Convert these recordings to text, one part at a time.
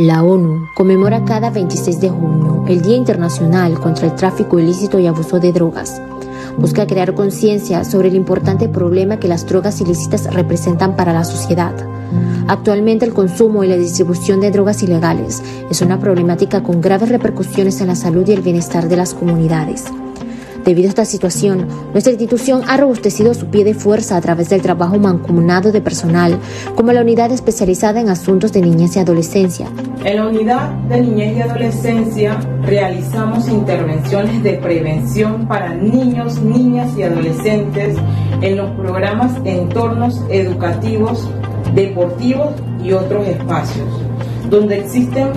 La ONU conmemora cada 26 de junio el Día Internacional contra el Tráfico Ilícito y Abuso de Drogas. Busca crear conciencia sobre el importante problema que las drogas ilícitas representan para la sociedad. Actualmente el consumo y la distribución de drogas ilegales es una problemática con graves repercusiones en la salud y el bienestar de las comunidades. Debido a esta situación, nuestra institución ha robustecido su pie de fuerza a través del trabajo mancomunado de personal, como la unidad especializada en asuntos de niñez y adolescencia. En la unidad de niñez y adolescencia realizamos intervenciones de prevención para niños, niñas y adolescentes en los programas entornos educativos, deportivos y otros espacios, donde existen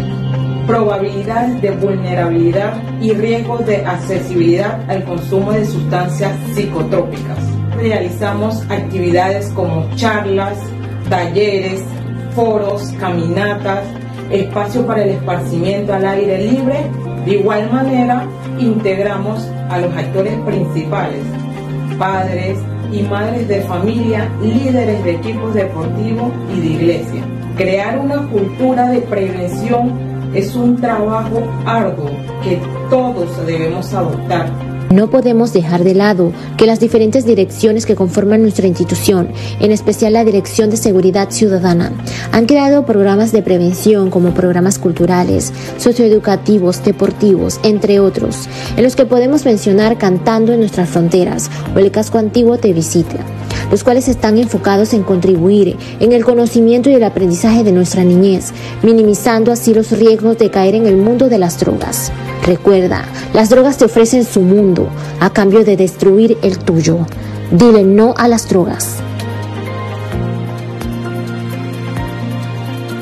probabilidades de vulnerabilidad y riesgos de accesibilidad al consumo de sustancias psicotrópicas. Realizamos actividades como charlas, talleres, foros, caminatas, espacio para el esparcimiento al aire libre. De igual manera, integramos a los actores principales, padres y madres de familia, líderes de equipos deportivos y de iglesia. Crear una cultura de prevención es un trabajo arduo que todos debemos adoptar. No podemos dejar de lado que las diferentes direcciones que conforman nuestra institución, en especial la Dirección de Seguridad Ciudadana, han creado programas de prevención como programas culturales, socioeducativos, deportivos, entre otros, en los que podemos mencionar Cantando en nuestras fronteras o el casco antiguo te visita los cuales están enfocados en contribuir en el conocimiento y el aprendizaje de nuestra niñez, minimizando así los riesgos de caer en el mundo de las drogas. Recuerda, las drogas te ofrecen su mundo a cambio de destruir el tuyo. Dile no a las drogas.